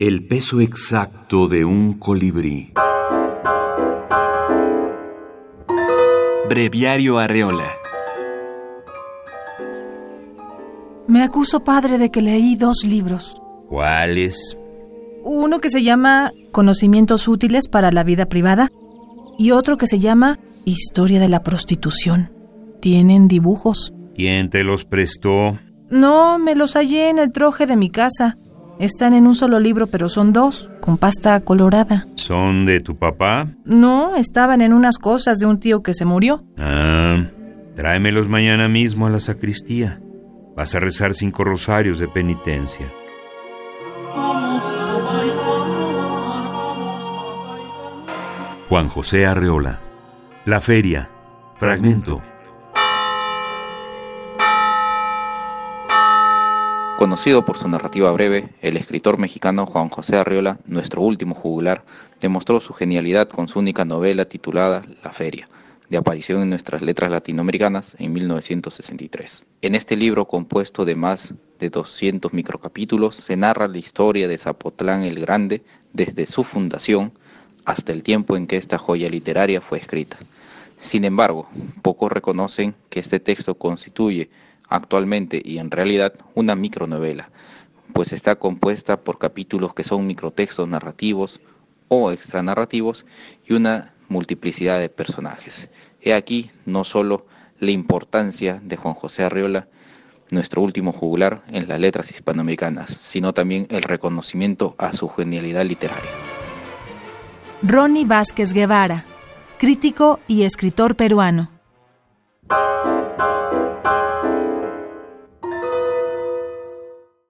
El peso exacto de un colibrí. Breviario Arreola. Me acuso, padre, de que leí dos libros. ¿Cuáles? Uno que se llama Conocimientos útiles para la vida privada y otro que se llama Historia de la prostitución. Tienen dibujos. ¿Quién te los prestó? No, me los hallé en el troje de mi casa. Están en un solo libro, pero son dos, con pasta colorada. ¿Son de tu papá? No, estaban en unas cosas de un tío que se murió. Ah, tráemelos mañana mismo a la sacristía. Vas a rezar cinco rosarios de penitencia. Juan José Arreola. La feria. Fragmento. Conocido por su narrativa breve, el escritor mexicano Juan José Arreola, nuestro último jugular, demostró su genialidad con su única novela titulada La Feria, de aparición en nuestras letras latinoamericanas en 1963. En este libro, compuesto de más de 200 microcapítulos, se narra la historia de Zapotlán el Grande desde su fundación hasta el tiempo en que esta joya literaria fue escrita. Sin embargo, pocos reconocen que este texto constituye actualmente y en realidad una micronovela, pues está compuesta por capítulos que son microtextos narrativos o extranarrativos y una multiplicidad de personajes. He aquí no solo la importancia de Juan José Arriola, nuestro último jugular en las letras hispanoamericanas, sino también el reconocimiento a su genialidad literaria. Ronnie Vázquez Guevara, crítico y escritor peruano.